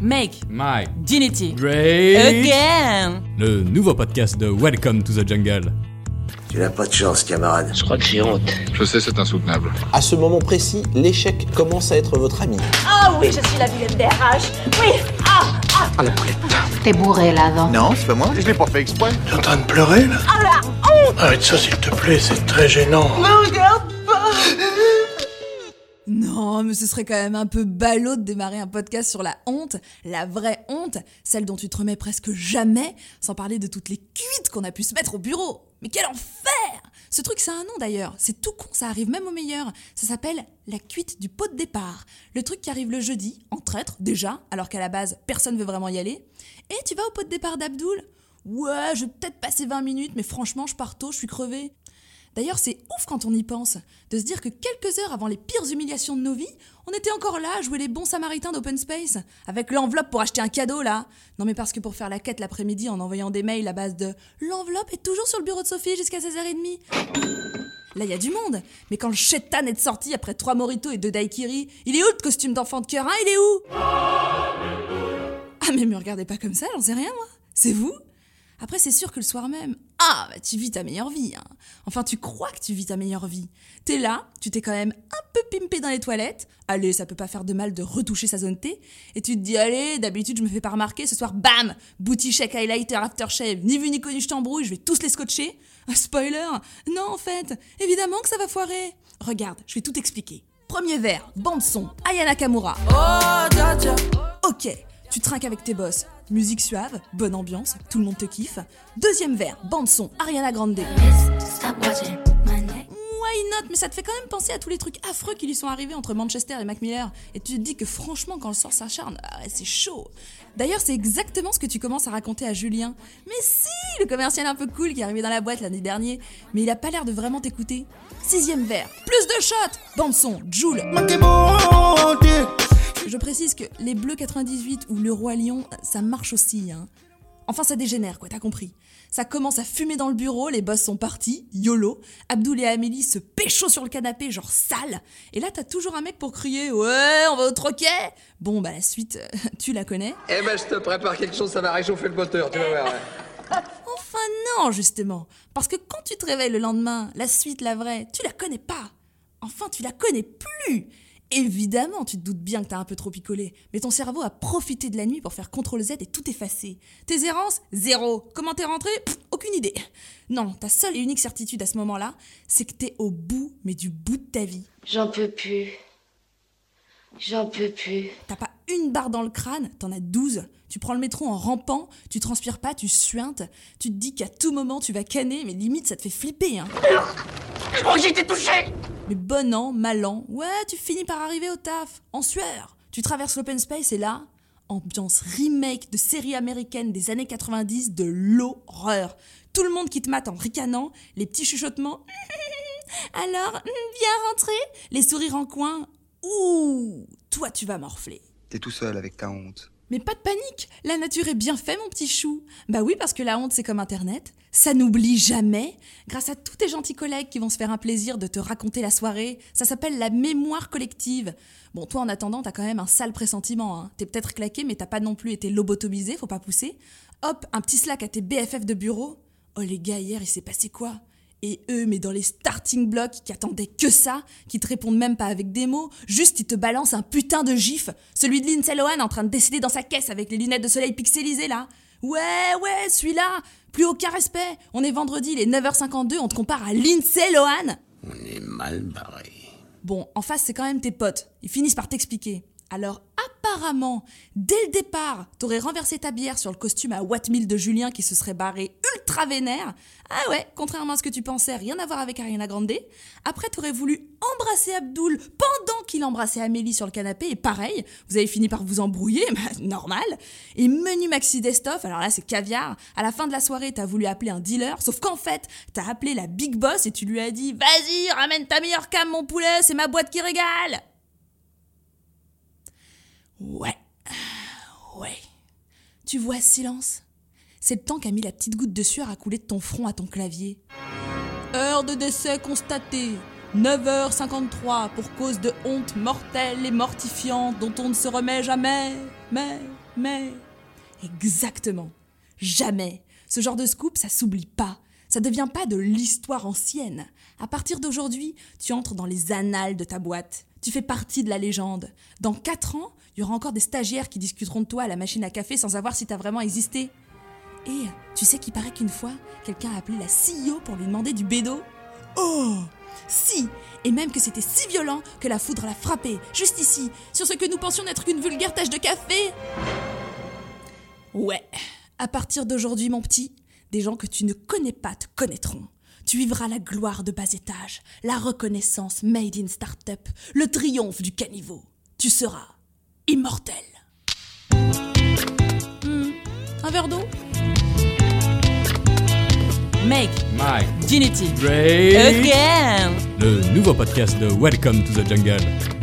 Make Mike. Dignity Great. Again Le nouveau podcast de Welcome to the Jungle. Tu n'as pas de chance, camarade. Je crois que j'ai honte. Je sais, c'est insoutenable. À ce moment précis, l'échec commence à être votre ami. Ah oui, je suis la vilaine des RH. Oui, ah, ah, T'es bourré là, non Non, c'est pas moi. Je l'ai pas fait exprès. T'es en train de pleurer là ah la honte Arrête ça s'il te plaît, c'est très gênant. Me Non, mais ce serait quand même un peu ballot de démarrer un podcast sur la honte, la vraie honte, celle dont tu te remets presque jamais, sans parler de toutes les cuites qu'on a pu se mettre au bureau. Mais quel enfer Ce truc, c'est un nom d'ailleurs, c'est tout con, ça arrive même au meilleur. Ça s'appelle la cuite du pot de départ. Le truc qui arrive le jeudi, en traître, déjà, alors qu'à la base, personne veut vraiment y aller. Et tu vas au pot de départ d'Abdoul? Ouais, je vais peut-être passer 20 minutes, mais franchement, je pars tôt, je suis crevé. D'ailleurs, c'est ouf quand on y pense, de se dire que quelques heures avant les pires humiliations de nos vies, on était encore là à jouer les bons samaritains d'Open Space, avec l'enveloppe pour acheter un cadeau là. Non mais parce que pour faire la quête l'après-midi en envoyant des mails à base de l'enveloppe est toujours sur le bureau de Sophie jusqu'à 16h30. Là, il y a du monde. Mais quand le chétan est sorti après trois moritos et deux daiquiris, il est où le costume d'enfant de cœur, hein? Il est où? Ah, mais me regardez pas comme ça, j'en sais rien, moi. C'est vous? Après, c'est sûr que le soir même, ah, bah, tu vis ta meilleure vie. Hein. Enfin, tu crois que tu vis ta meilleure vie. T'es là, tu t'es quand même un peu pimpé dans les toilettes. Allez, ça peut pas faire de mal de retoucher sa zone T. Et tu te dis, allez, d'habitude, je me fais pas remarquer. Ce soir, bam Booty shake, highlighter, aftershave. Ni vu ni connu, je t'embrouille, je vais tous les scotcher. Un spoiler Non, en fait, évidemment que ça va foirer. Regarde, je vais tout expliquer. Premier verre, bande son, Aya Nakamura. Ok, tu trinques avec tes boss. Musique suave, bonne ambiance, tout le monde te kiffe. Deuxième verre, bande son, Ariana Grande. Why not? Mais ça te fait quand même penser à tous les trucs affreux qui lui sont arrivés entre Manchester et Mac Miller. Et tu te dis que franchement, quand le sort s'acharne, ah c'est chaud. D'ailleurs, c'est exactement ce que tu commences à raconter à Julien. Mais si, le commercial un peu cool qui est arrivé dans la boîte l'année dernière. Mais il a pas l'air de vraiment t'écouter. Sixième verre, plus de shots Bande son, Joule. Je précise que les Bleus 98 ou le Roi Lion, ça marche aussi. Hein. Enfin, ça dégénère, quoi, t'as compris. Ça commence à fumer dans le bureau, les boss sont partis, YOLO. Abdoul et Amélie se pécho sur le canapé, genre sale. Et là, t'as toujours un mec pour crier Ouais, on va au troquet Bon, bah la suite, tu la connais. Eh ben, je te prépare quelque chose, ça va réchauffer le moteur, tu vas voir. Enfin, non, justement. Parce que quand tu te réveilles le lendemain, la suite, la vraie, tu la connais pas. Enfin, tu la connais plus. Évidemment, tu te doutes bien que t'as un peu trop picolé, mais ton cerveau a profité de la nuit pour faire CTRL Z et tout effacer. Tes errances Zéro. Comment t'es rentré Pff, Aucune idée. Non, ta seule et unique certitude à ce moment-là, c'est que t'es au bout, mais du bout de ta vie. J'en peux plus. J'en peux plus. T'as pas une barre dans le crâne, t'en as 12. Tu prends le métro en rampant, tu transpires pas, tu suintes. Tu te dis qu'à tout moment tu vas canner, mais limite ça te fait flipper. Hein. Je crois que j'ai été touché Mais bon an, mal an, ouais, tu finis par arriver au taf, en sueur. Tu traverses l'open space et là, ambiance remake de série américaine des années 90 de l'horreur. Tout le monde qui te mate en ricanant, les petits chuchotements. Alors, viens rentrer Les sourires en coin. Ouh Toi, tu vas morfler. T'es tout seul avec ta honte. Mais pas de panique, la nature est bien faite, mon petit chou. Bah oui, parce que la honte, c'est comme Internet. Ça n'oublie jamais. Grâce à tous tes gentils collègues qui vont se faire un plaisir de te raconter la soirée, ça s'appelle la mémoire collective. Bon, toi, en attendant, t'as quand même un sale pressentiment. Hein. T'es peut-être claqué, mais t'as pas non plus été lobotomisé, faut pas pousser. Hop, un petit slack à tes BFF de bureau. Oh les gars, hier, il s'est passé quoi? Et eux, mais dans les starting blocks qui attendaient que ça, qui te répondent même pas avec des mots, juste ils te balancent un putain de gif, celui de Lindsay Lohan en train de décider dans sa caisse avec les lunettes de soleil pixelisées là. Ouais, ouais, celui-là, plus aucun respect. On est vendredi, il est 9h52, on te compare à Lindsay Lohan. On est mal barré. Bon, en face, c'est quand même tes potes. Ils finissent par t'expliquer. Alors, apparemment, dès le départ, t'aurais renversé ta bière sur le costume à Watt de Julien qui se serait barré ultra vénère. Ah ouais, contrairement à ce que tu pensais, rien à voir avec Ariana Grande. Après, t'aurais voulu embrasser Abdoul pendant qu'il embrassait Amélie sur le canapé, et pareil, vous avez fini par vous embrouiller, bah, normal. Et menu Maxi Destoff, alors là c'est caviar. À la fin de la soirée, t'as voulu appeler un dealer, sauf qu'en fait, t'as appelé la Big Boss et tu lui as dit Vas-y, ramène ta meilleure cam, mon poulet, c'est ma boîte qui régale. Ouais. Ouais. Tu vois ce silence C'est le temps qu'a mis la petite goutte de sueur à couler de ton front à ton clavier. Heure de décès constatée. 9h53 pour cause de honte mortelle et mortifiante dont on ne se remet jamais. Mais, Mais exactement, jamais. Ce genre de scoop, ça s'oublie pas. Ça devient pas de l'histoire ancienne. À partir d'aujourd'hui, tu entres dans les annales de ta boîte. Tu fais partie de la légende. Dans 4 ans, il y aura encore des stagiaires qui discuteront de toi à la machine à café sans savoir si t'as vraiment existé. Et tu sais qu'il paraît qu'une fois, quelqu'un a appelé la CEO pour lui demander du bédo Oh Si Et même que c'était si violent que la foudre l'a frappé, juste ici, sur ce que nous pensions n'être qu'une vulgaire tache de café Ouais, à partir d'aujourd'hui, mon petit, des gens que tu ne connais pas te connaîtront. Tu vivras la gloire de bas étage, la reconnaissance made in startup, le triomphe du caniveau. Tu seras immortel. Hmm, un verre d'eau? Make Mike, Unity Ray, Again le nouveau podcast de Welcome to the Jungle.